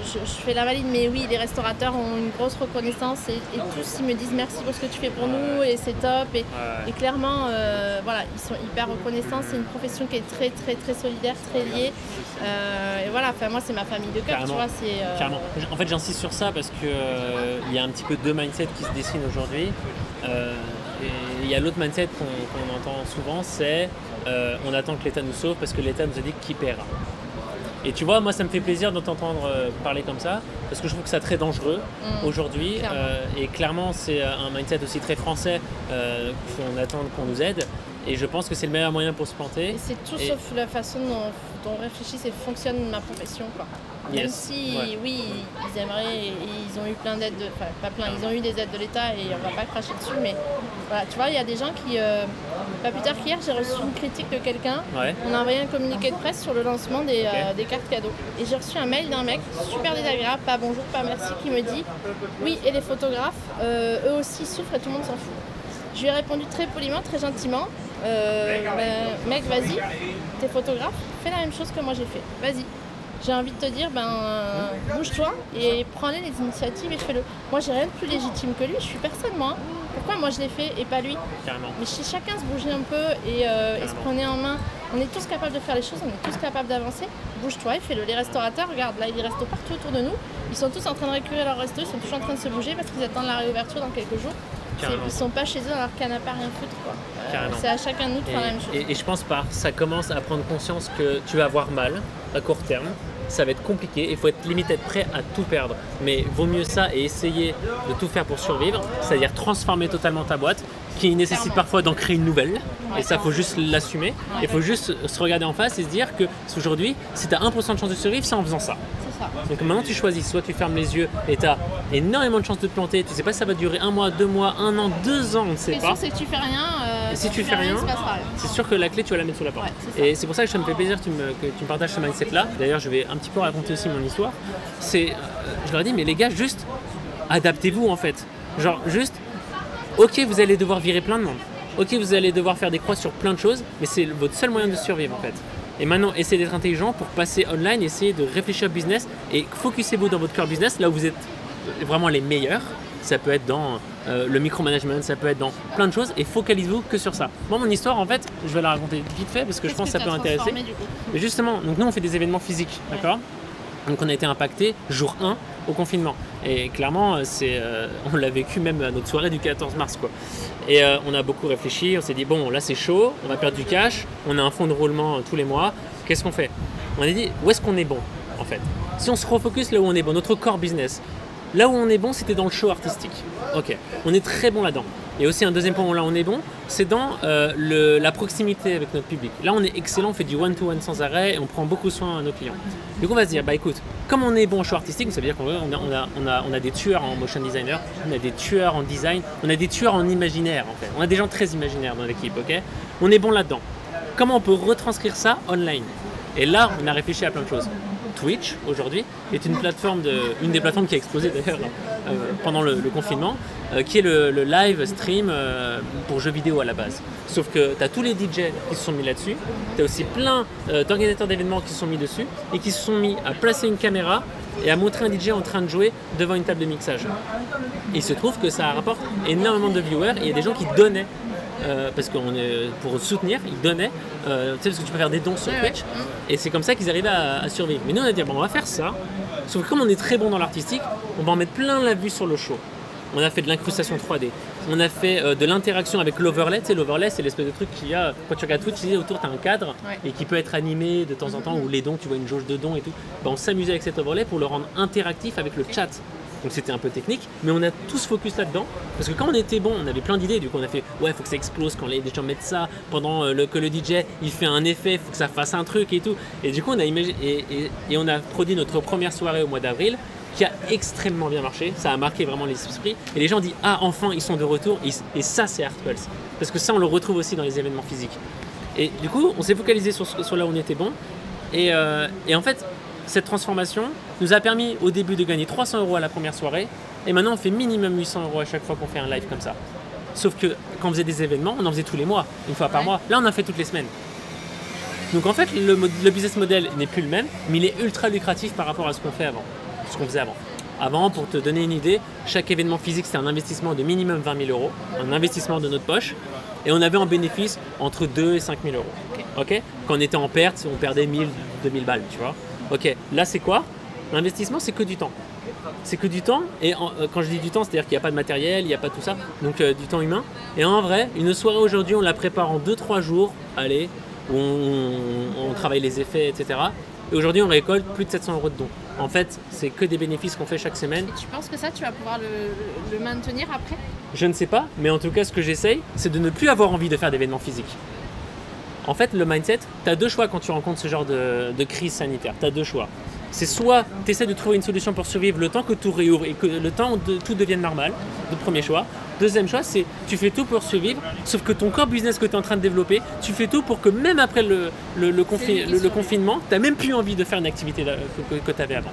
je, je fais la valide, mais oui, les restaurateurs ont une grosse reconnaissance et, et tous ils me disent merci pour ce que tu fais pour nous et c'est top. Et, et clairement, euh, voilà, ils sont hyper reconnaissants. C'est une profession qui est très, très, très solidaire, très liée. Euh, et voilà, enfin, moi, c'est ma famille de cœur, tu vois. Euh, carrément. En fait, j'insiste sur ça parce que euh, il y a un petit peu deux mindsets qui se dessinent aujourd'hui. Et il y a l'autre mindset qu'on entend souvent, c'est on attend que l'État nous sauve parce que l'État nous a dit qui paiera. Et tu vois, moi, ça me fait plaisir de t'entendre euh, parler comme ça, parce que je trouve que c'est très dangereux Mm. aujourd'hui. Clairement. euh, et clairement, c'est euh, un mindset aussi très français euh, qu'on attend qu'on nous aide. Et je pense que c'est le meilleur moyen pour se planter. C'est tout Et- sauf la façon dont, dont réfléchissent et fonctionne ma profession. Quoi. Même Yes. si, Ouais. oui, ils aimeraient, et ils ont eu plein d'aides, de- enfin pas plein, ils ont eu des aides de l'État et on va pas cracher dessus, mais voilà, tu vois, il y a des gens qui, euh, pas plus tard qu'hier, j'ai reçu une critique de quelqu'un. Ouais. On a envoyé un communiqué de presse sur le lancement des, euh, des cartes cadeaux. Et j'ai reçu un mail d'un mec super désagréable, pas bonjour, pas merci, qui me dit Oui, et les photographes, euh, eux aussi souffrent et tout le monde s'en fout. Je lui ai répondu très poliment, très gentiment ben, Mec, vas-y, t'es photographe, fais la même chose que moi j'ai fait. Vas-y. J'ai envie de te dire, ben, bouge-toi et prends-les les initiatives et fais-le. Moi, j'ai rien de plus légitime que lui, je suis personne, moi. Pourquoi moi je l'ai fait et pas lui? Carrément. mais si chacun se bougeait un peu et, euh, et se prenait en main, on est tous capables de faire les choses, on est tous capables d'avancer. Bouge-toi et fais-le. Les restaurateurs, regarde, là, il y a des restos partout autour de nous. Ils sont tous en train de récurer leur resto, ils sont tous en train de se bouger parce qu'ils attendent la réouverture dans quelques jours. Ils sont pas chez eux dans leur canapé à rien foutre. quoi. Euh, Carrément. c'est à chacun de nous de faire la même chose. Et, et- et je pense par ça commence à prendre conscience que tu vas avoir mal à court terme. Ça va être compliqué, il faut être limite être prêt à tout perdre. Mais vaut mieux ça et essayer de tout faire pour survivre, c'est-à-dire transformer totalement ta boîte, qui nécessite parfois d'en créer une nouvelle. Et ça, faut juste l'assumer. Il faut juste se regarder en face et se dire que aujourd'hui, si tu as 1% de chance de survivre, c'est en faisant ça. Donc maintenant tu choisis, soit tu fermes les yeux et tu as énormément de chances de te planter, tu sais pas si ça va durer un mois, deux mois, un an, deux ans, on ne sait pas. que tu fais rien. Si tu fais rien. C'est sûr que la clé, tu vas la mettre sous la porte. Ouais, et c'est pour ça que ça me fait plaisir que tu me, que tu me partages ce mindset-là. D'ailleurs, je vais un petit peu raconter aussi mon histoire. C'est, euh, je leur ai dit, mais les gars, juste adaptez-vous en fait. Genre, juste, ok, vous allez devoir virer plein de monde. Ok, vous allez devoir faire des croix sur plein de choses, mais c'est votre seul moyen de survivre en fait. Et maintenant, essayez d'être intelligent pour passer online, essayez de réfléchir business et focussez-vous dans votre cœur business, là où vous êtes vraiment les meilleurs. Ça peut être dans euh, le micromanagement, ça peut être dans plein de choses et focalisez-vous que sur ça. Moi, mon histoire, en fait, je vais la raconter vite fait parce que je pense que ça peut intéresser. transformé, du coup Mais justement, donc nous on fait des événements physiques, d'accord? Donc on a été impacté jour 1 au confinement. Et clairement, euh, c'est, euh, on l'a vécu même à notre soirée du 14 mars. Quoi. Et euh, on a beaucoup réfléchi, on s'est dit, bon, là c'est chaud, on va perdre du cash, on a un fonds de roulement tous les mois, qu'est-ce qu'on fait? On a dit, où est-ce qu'on est bon en fait? Si on se refocus là où on est bon, notre core business, là où on est bon, c'était dans le show artistique. Ok, on est très bon là-dedans. Et aussi un deuxième point où là on est bon, c'est dans euh, la proximité avec notre public. Là on est excellent, on fait du one-to-one sans arrêt et on prend beaucoup soin à nos clients. Du coup on va se dire, bah écoute, comme on est bon en show artistique, ça veut dire qu'on a, a des tueurs en motion designer, on a des tueurs en design, on a des tueurs en imaginaire en fait. On a des gens très imaginaires dans l'équipe, ok? On est bon là-dedans. Comment on peut retranscrire ça online? Et là on a réfléchi à plein de choses. Twitch aujourd'hui est une plateforme une des plateformes qui a explosé d'ailleurs euh, pendant le, confinement, euh, qui est le, live stream euh, pour jeux vidéo à la base. Sauf que tu as tous les DJ qui se sont mis là-dessus, tu as aussi plein d'organisateurs d'événements qui se sont mis dessus et qui se sont mis à placer une caméra et à montrer un DJ en train de jouer devant une table de mixage. Il se trouve que ça rapporte énormément de viewers et il y a des gens qui donnaient. Euh, parce que pour soutenir, ils donnaient, euh, tu sais, parce que tu peux faire des dons sur Ouais, ouais. Twitch, et c'est comme ça qu'ils arrivaient à, à survivre. Mais nous, on a dit, bon, on va faire ça, sauf que comme on est très bon dans l'artistique, on va en mettre plein la vue sur le show. On a fait de l'incrustation 3D, on a fait euh, de l'interaction avec l'overlay. Tu sais, l'overlay, c'est l'espèce de truc qu'il y a, quand tu regardes Twitch, tu sais, autour, tu as un cadre, Ouais. et qui peut être animé de temps en temps, ou les dons, tu vois une jauge de dons et tout. Ben, on s'amusait avec cet overlay pour le rendre interactif avec le chat. Donc c'était un peu technique, mais on a tous focus là-dedans. Parce que quand on était bon, on avait plein d'idées. Du coup, on a fait ouais, faut que ça explose quand les gens mettent ça. Pendant euh, que le DJ il fait un effet, faut que ça fasse un truc et tout. Et du coup, on a et, on a produit notre première soirée au mois d'avril qui a extrêmement bien marché. Ça a marqué vraiment les esprits. Et les gens disent ah enfin ils sont de retour. Et, ça c'est Art Pulse. Parce que ça on le retrouve aussi dans les événements physiques. Et du coup, on s'est focalisé sur, sur là où on était bon. Et, euh, et en fait, cette transformation nous a permis au début de gagner 300 euros à la première soirée. Et maintenant, on fait minimum 800 euros à chaque fois qu'on fait un live comme ça. Sauf que quand on faisait des événements, on en faisait tous les mois, une fois par Ouais. mois. Là, on en fait toutes les semaines. Donc en fait, le, business model n'est plus le même, mais il est ultra lucratif par rapport à ce qu'on fait avant, ce qu'on faisait avant. Avant, pour te donner une idée, chaque événement physique, c'était un investissement de minimum 20 000 euros, un investissement de notre poche, et on avait en bénéfice entre 2 et 5 000 euros. Ok Quand on était en perte, on perdait 1000, 2000 balles, tu vois? Ok, là c'est quoi? L'investissement, c'est que du temps. C'est que du temps, et en- euh, quand je dis du temps, c'est-à-dire qu'il n'y a pas de matériel, il n'y a pas tout ça, donc euh, du temps humain. Et en vrai, une soirée aujourd'hui, on la prépare en 2-3 jours, allez, où on, on travaille les effets, etc. Et aujourd'hui, on récolte plus de 700 euros de dons. En fait, c'est que des bénéfices qu'on fait chaque semaine. Et tu penses que ça, tu vas pouvoir le, le maintenir après? Je ne sais pas, mais en tout cas, ce que j'essaye, c'est de ne plus avoir envie de faire d'événements physiques. En fait, le mindset, tu as deux choix quand tu rencontres ce genre de, de crise sanitaire. Tu as deux choix. C'est soit tu essaies de trouver une solution pour survivre le temps que tout réouvre et que le temps de tout devienne normal, le premier choix. Deuxième choix, c'est tu fais tout pour survivre, sauf que ton core business que tu es en train de développer, tu fais tout pour que même après le, confi- confinement, tu n'as même plus envie de faire une activité là- que, tu avais avant.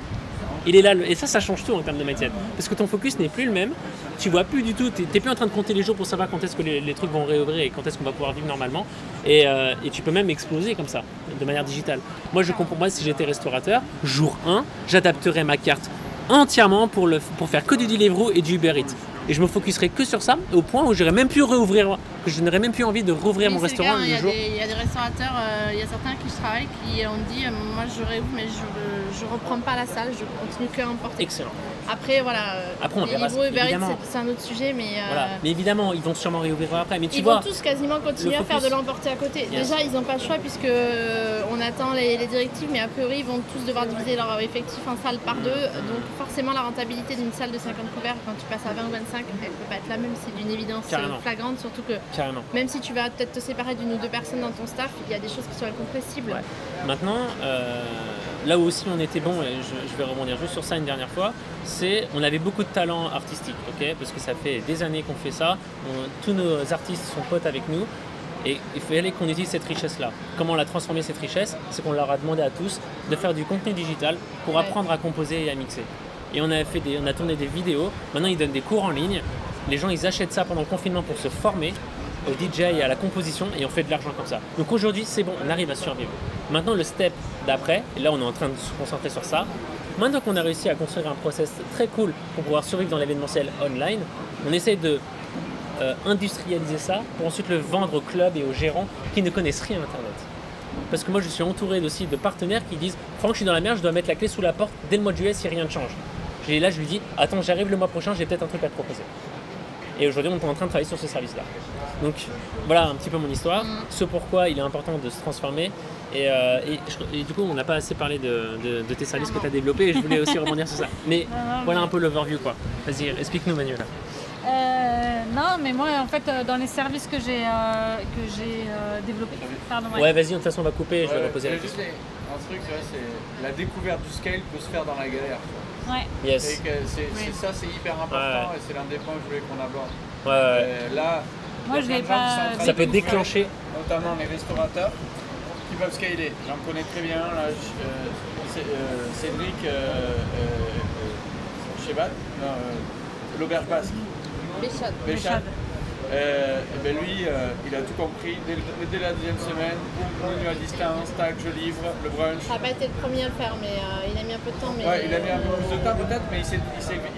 Il est là, et ça, ça change tout en termes de mindset. Parce que ton focus n'est plus le même. Tu vois plus du tout, tu n'es plus en train de compter les jours pour savoir quand est-ce que les, trucs vont réouvrir et quand est-ce qu'on va pouvoir vivre normalement. Et, euh, et tu peux même exploser comme ça, de manière digitale. Moi, je comprends, moi, si j'étais restaurateur, jour 1, j'adapterais ma carte entièrement pour, le, pour faire que du Deliveroo et du Uber Eats. Et je me focuserais que sur ça, au point où j'aurais même pu réouvrir, que je n'aurais même plus envie de rouvrir Oui, mon le restaurant cas, hein, Il y, le a jour. des- il y a des restaurateurs, euh, il y a certains qui je travaille qui ont dit euh, Moi je réouvre, mais je ne reprends pas la salle, je continue que à emporter. Excellent. Après, voilà. euh, Après, on verra, c'est- un autre sujet, mais. euh, Voilà. Mais évidemment, ils vont sûrement réouvrir après. Mais tu Ils vois, vont tous quasiment continuer à faire de l'emporter à côté. Yes. Déjà, ils n'ont pas le choix puisque euh, on attend les, les directives, mais a priori, ils vont tous devoir diviser leur effectif en salle par deux. Donc, forcément, la rentabilité d'une salle de 50 couverts, quand tu passes à 20 ou 25, elle peut pas être la même. C'est d'une évidence Carrément. flagrante, surtout que carrément. même si tu vas peut-être te séparer d'une ou deux personnes dans ton staff, il y a des choses qui sont incompressibles. Ouais. Maintenant, euh, là où aussi on était bon, et je, je vais rebondir juste sur ça une dernière fois, c'est on avait beaucoup de talent artistique, ok Parce que ça fait des années qu'on fait ça, on- tous nos artistes sont potes avec nous, et il fallait qu'on utilise cette richesse-là. Comment on l'a transformé cette richesse? C'est qu'on leur a demandé à tous de faire du contenu digital pour apprendre à composer et à mixer. Et on a, fait des, on a tourné des vidéos, maintenant ils donnent des cours en ligne, les gens ils achètent ça pendant le confinement pour se former au DJ et à la composition et on fait de l'argent comme ça. Donc aujourd'hui c'est bon, on arrive à survivre. Maintenant le step d'après, et là on est en train de se concentrer sur ça, maintenant qu'on a réussi à construire un process très cool pour pouvoir survivre dans l'événementiel online, on essaie de euh, industrialiser ça pour ensuite le vendre aux clubs et aux gérants qui ne connaissent rien à Internet. parce que moi je suis entouré aussi de partenaires qui disent Franck, je suis dans la merde, je dois mettre la clé sous la porte dès le mois de juillet si rien ne change. Et là, je lui dis Attends, j'arrive le mois prochain, j'ai peut-être un truc à te proposer. Et aujourd'hui, on est en train de travailler sur ce service-là. Donc voilà un petit peu mon histoire, ce pourquoi il est important de se transformer. Et, euh, et je- et du coup, on n'a pas assez parlé de, de- de tes services que tu as développés et je voulais aussi rebondir sur ça. (laughs) Mais non, voilà un peu l'overview quoi. Vas-y, explique-nous Manuela. Euh, non, mais moi, en fait, euh, dans les services que j'ai euh, que j'ai euh, développés, pardon, ouais. Ouais, vas-y, de toute façon, on va couper et je vais reposer la question. juste Un truc, ouais, c'est la découverte du scale peut se faire dans la galère. Ouais. Et Yes. que c'est Oui. c'est ça, c'est hyper important et c'est l'un des points que je voulais qu'on aborde. Ouais, ouais. Là, Moi, je en pas- Ça de peut déclencher. notamment les restaurateurs qui peuvent scaler. J'en connais très bien. Là, je- euh, euh, Cédric euh, euh, euh, Chebat, non, euh, l'auberge basque. Béchade. Béchade. Euh, et ben lui, euh, il a tout compris. Dès, la deuxième semaine, menu à distance, tac, je livre, le brunch. Ça n'a pas été le premier à le faire, mais euh, il a mis un peu de temps. Mais Ouais, il a mis un peu plus de temps peut-être, mais il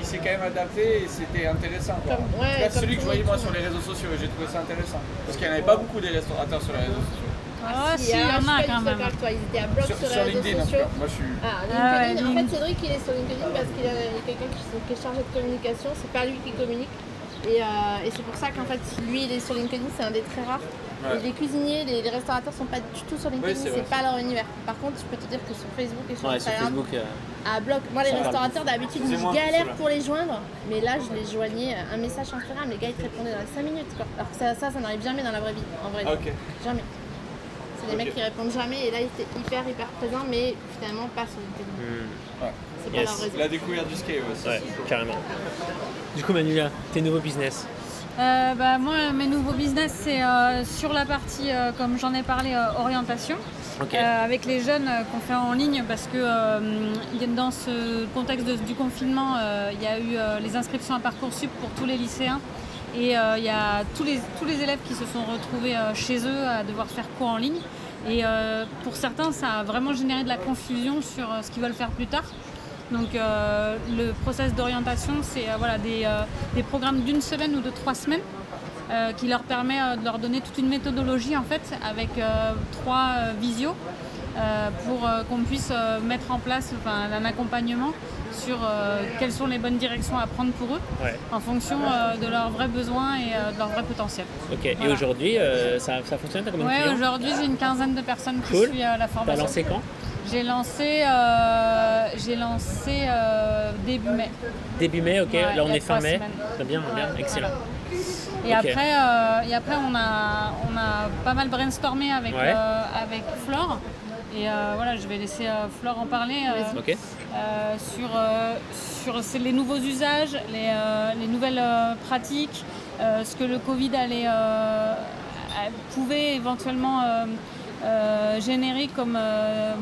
s'est, quand même adapté et c'était intéressant. quoi. Comme- En ouais, tout cas, comme celui que je voyais moi sur les réseaux sociaux et j'ai trouvé ça intéressant. Parce qu'il n'y en avait pas beaucoup des restaurateurs sur les réseaux sociaux. Ah, si, il y ah, en a quand même. toi. Ils étaient à bloc Sur, sur, sur les LinkedIn en tout sociaux. cas. Moi je suis. Ah, Ah ouais, LinkedIn. en fait. Cédric, il est sur LinkedIn parce qu'il a quelqu'un qui, qui est chargé de communication. C'est pas lui qui communique. Et, euh, et c'est pour ça qu'en fait, lui, il est sur LinkedIn, c'est un des très rares. Ouais. Les cuisiniers, les, les restaurateurs sont pas du tout sur LinkedIn, Oui, c'est pas leur univers. Par contre, je peux te dire que sur Facebook et sur Ouais, sur Instagram, Facebook. euh, à bloc. Moi, les restaurateurs, d'habitude, je galère pour les joindre. Mais là, je les joignais euh, un message sur Instagram. Les gars, ils te répondaient dans les 5 minutes. Quoi. Alors que ça, ça, ça n'arrive jamais dans la vraie vie. En vrai, Ah, ok. jamais. C'est des mecs qui répondent jamais. Et là, ils étaient hyper, hyper présents, mais finalement, pas sur LinkedIn. hmm, Ouais. C'est Yes. leur. La découverte du c'est- Ouais, carrément. Du coup, Manuela, tes nouveaux business. Euh, bah, moi, mes nouveaux business, c'est euh, sur la partie, euh, comme j'en ai parlé, orientation. Avec les jeunes qu'on fait en ligne parce que dans ce contexte de- du confinement, il y a eu les inscriptions à Parcoursup pour tous les lycéens et il y a tous les, tous les élèves qui se sont retrouvés chez eux à devoir faire cours en ligne. Et pour certains, ça a vraiment généré de la confusion sur ce qu'ils veulent faire plus tard. Donc euh, le process d'orientation, c'est euh, voilà, des, euh, des programmes d'une semaine ou de trois semaines qui leur permet de leur donner toute une méthodologie en fait avec trois visios pour qu'on puisse mettre en place enfin, un accompagnement sur quelles sont les bonnes directions à prendre pour eux Ouais. en fonction de leurs vrais besoins et de leur vrai potentiel. Ok. Et aujourd'hui, ça, ça fonctionne T'as clients? aujourd'hui j'ai une quinzaine de personnes qui Cool. suivent la T'as formation. lancé quand? J'ai lancé, euh, j'ai lancé euh, début mai. Début mai, ok. Ouais, Là, on est fin mai. Très bien, bien, Ouais, excellent. Et, après, euh, et après, on a, on a pas mal brainstormé avec, Ouais. avec Flore. Et voilà, je vais laisser Flore en parler Ok. euh, sur, sur c'est les nouveaux usages, les, les nouvelles pratiques, ce que le Covid allait, pouvait éventuellement euh, comme, euh,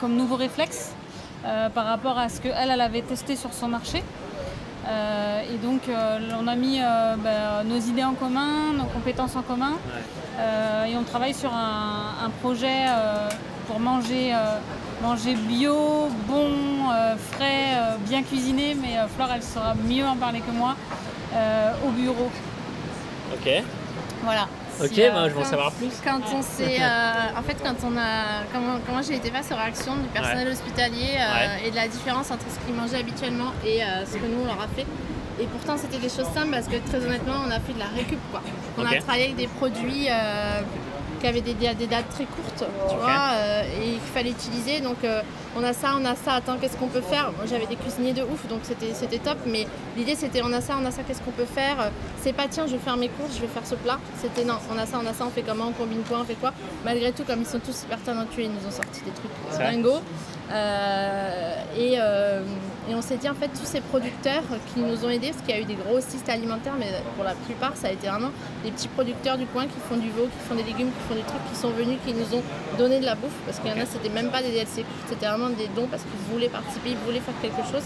comme nouveaux réflexes euh, par rapport à ce qu'elle elle avait testé sur son marché. Et donc on a mis ben, nos idées en commun, nos compétences en commun Ouais. et on travaille sur un, un projet pour manger, euh, manger bio, bon, euh, frais, euh, bien cuisiné, mais Flore elle saura mieux en parler que moi, au bureau. Ok. Voilà. Ok, Si, euh, bah, je veux en quand- savoir plus. Quand on s'est, euh, en fait, quand on a, comment, comment j'ai été face aux réactions du personnel hospitalier euh, et de la différence entre ce qu'ils mangeaient habituellement et euh, ce que nous on leur a fait. Et pourtant c'était des choses simples parce que très honnêtement on a fait de la récup quoi. On a travaillé avec des produits euh, qui avaient des, des dates très courtes, tu vois, euh, et qu'il fallait utiliser. Donc euh, on a ça, on a ça. Attends, qu'est-ce qu'on peut faire? Moi j'avais des cuisiniers de ouf, donc c'était c'était top. Mais l'idée c'était on a ça, on a ça, qu'est-ce qu'on peut faire? C'est pas tiens, je vais faire mes courses, je vais faire ce plat. C'était non, on a ça, on a ça, on fait comment, on combine quoi, on fait quoi? Malgré tout, comme ils sont tous hyper talentueux, ils nous ont sorti des trucs dingos. Euh, et, euh, et on s'est dit en fait tous ces producteurs qui nous ont aidés, parce qu'il y a eu des grossistes alimentaires, mais pour la plupart ça a été vraiment des petits producteurs du coin qui font du veau, qui font des légumes, qui font des trucs, qui sont venus, qui nous ont donné de la bouffe, parce qu'il y en a c'était même pas des DLC, c'était vraiment des dons parce qu'ils voulaient participer, ils voulaient faire quelque chose.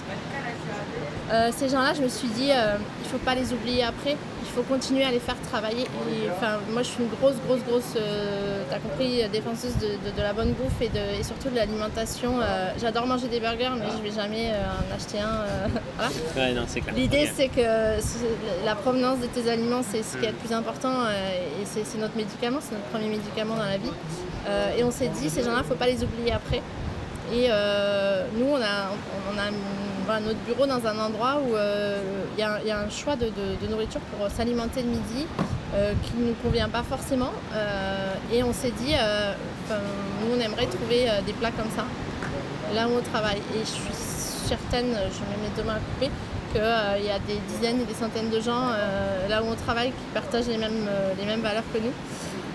Euh, ces gens-là, je me suis dit, euh, il faut pas les oublier après, il faut continuer à les faire travailler. Et, enfin, moi, je suis une grosse, grosse, grosse, euh, t'as compris, défenseuse de, de- de la bonne bouffe et, de, et surtout de l'alimentation. Euh, J'adore manger des burgers, mais je vais jamais euh, en acheter un. euh, (laughs) voilà. Ouais, non, c'est clair. L'idée, c'est que la provenance de tes aliments, c'est ce qui est le plus important et c'est notre médicament, c'est notre premier médicament dans la vie. Et on s'est dit, ces gens-là, il ne faut pas les oublier après. Et nous, on a, on a voilà, notre bureau dans un endroit où il y, a un- il y a un choix de, de- de nourriture pour s'alimenter le midi euh, qui ne nous convient pas forcément. Euh, et on s'est dit, euh, nous, on aimerait trouver des plats comme ça là où on travaille. Et je suis certaine, je mets mes deux mains à couper, qu'il y a des dizaines et des centaines de gens euh, là où on travaille qui partagent les mêmes, euh, les mêmes valeurs que nous.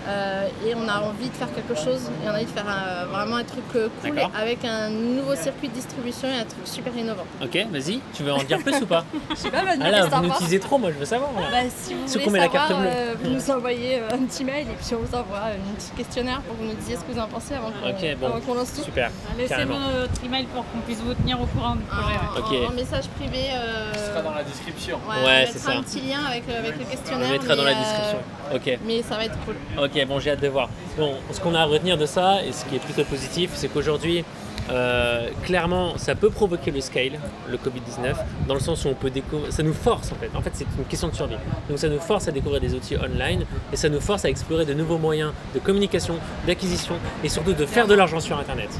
Euh, et on a envie de faire quelque chose et on a envie de faire euh, vraiment un truc euh, cool avec un nouveau circuit de distribution et un truc super innovant. Ok, vas-y, tu veux en dire plus ou pas (laughs) Je sais pas, vas-y, Ah là, vous trop, moi je veux savoir. là. bah, si vous voulez qu'on met la savoir, carte bleue. euh, vous nous envoyez euh, un petit mail et puis on vous envoie un petit questionnaire pour que vous nous disiez ce que vous en pensez avant qu'on Ok, bon. qu'on lance tout. Super, Laissez-nous carrément. notre email pour qu'on puisse vous tenir au courant du projet. En, Ok. en message privé. euh, Ce sera dans la description. Ouais, Ouais, on c'est mettra ça. un petit lien avec, euh, avec le On questionnaire. le mettra dans la euh, description. Ok. mais ça va être cool. Ok, bon, j'ai hâte de voir. Bon, ce qu'on a à retenir de ça, et ce qui est plutôt positif, c'est qu'aujourd'hui, euh, clairement, ça peut provoquer le scale, le Covid-19, dans le sens où on peut découvrir. Ça nous force en fait. En fait, c'est une question de survie. Donc, ça nous force à découvrir des outils online et ça nous force à explorer de nouveaux moyens de communication, d'acquisition et surtout de faire de l'argent sur Internet.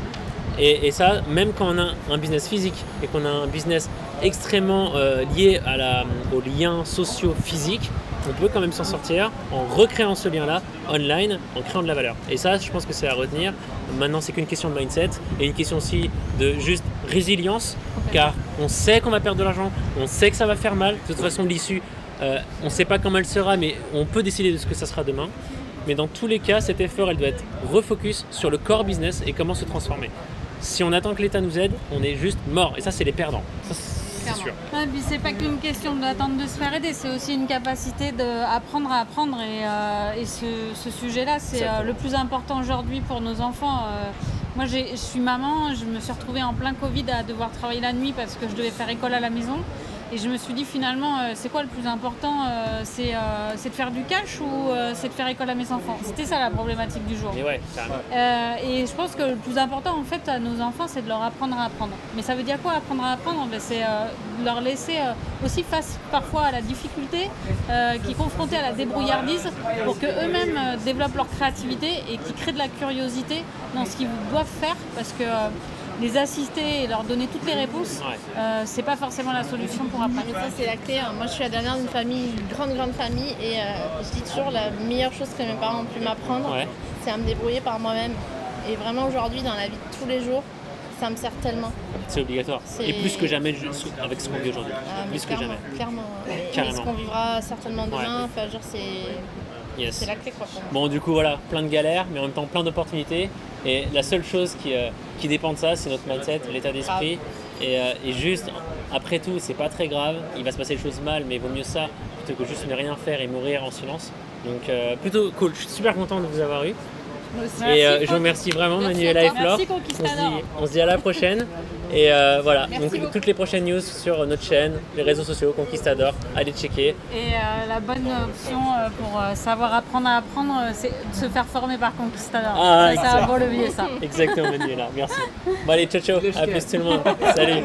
Et, et ça, même quand on a un business physique et qu'on a un business extrêmement euh, lié à la, aux liens sociaux physiques, on peut quand même s'en sortir en recréant ce lien-là online, en créant de la valeur. Et ça, je pense que c'est à retenir. Maintenant, c'est qu'une question de mindset et une question aussi de juste résilience, car on sait qu'on va perdre de l'argent, on sait que ça va faire mal. De toute façon, l'issue, euh, on ne sait pas comment elle sera, mais on peut décider de ce que ça sera demain. Mais dans tous les cas, cet effort, elle doit être refocus sur le core business et comment se transformer. Si on attend que l'État nous aide, on est juste mort. Et ça, c'est les perdants. Ça, c'est sûr. Ouais, puis c'est pas qu'une question d'attendre de se faire aider, c'est aussi une capacité d'apprendre à apprendre. Et, euh, et ce, ce sujet-là, c'est euh, le plus important aujourd'hui pour nos enfants. Euh, moi, j'ai- je suis maman, je me suis retrouvée en plein Covid à devoir travailler la nuit parce que je devais faire école à la maison. Et je me suis dit finalement, euh, c'est quoi le plus important euh, C'est euh, c'est de faire du cash ou c'est de faire école à mes enfants? C'était ça la problématique du jour. Ouais, et je pense que le plus important en fait à nos enfants c'est de leur apprendre à apprendre. Mais ça veut dire quoi apprendre à apprendre? Ben, C'est de leur laisser aussi face parfois à la difficulté, qui est confrontés à la débrouillardise pour qu'eux-mêmes développent leur créativité et qui créent de la curiosité dans ce qu'ils doivent faire parce que les assister et leur donner toutes les réponses, Ouais. euh, c'est pas forcément la solution pour apprendre. Mais ça, c'est la clé. hein. Moi, je suis la dernière d'une famille, une grande, grande famille. Et euh, je dis toujours, la meilleure chose que mes parents ont pu m'apprendre, Ouais. c'est à me débrouiller par moi-même. Et vraiment, aujourd'hui, dans la vie de tous les jours, ça me sert tellement. C'est obligatoire. Et plus que jamais avec ce qu'on vit aujourd'hui. Ah, plus que clairement, jamais. Clairement. Et Carrément. ce qu'on vivra certainement demain, Ouais. enfin, genre, c'est Yes. c'est la clé, quoi. pour moi. Bon, du coup, voilà, plein de galères, mais en même temps plein d'opportunités. Et la seule chose qui, euh, qui dépend de ça, c'est notre mindset, l'état d'esprit. Et, euh, et juste, après tout, c'est pas très grave. Il va se passer des choses mal, mais il vaut mieux ça plutôt que juste ne rien faire et mourir en silence. Donc, euh, plutôt cool. Je suis super content de vous avoir eu. Moi aussi. et Merci, je vous remercie vraiment, Merci Manuela et. Flore. Merci, on, se Conquistador. dit, on se dit à la prochaine. Et euh, voilà, Merci donc beaucoup. toutes les prochaines news sur notre chaîne, les réseaux sociaux, Conquistador, allez checker. Et euh, la bonne option euh, pour savoir apprendre à apprendre, c'est de se faire former par Conquistador. Ah, ça, c'est un excellent. bon levier, ça. Exactement, Manuela, merci. Bon, allez, ciao, ciao, à plus tout le monde. Salut.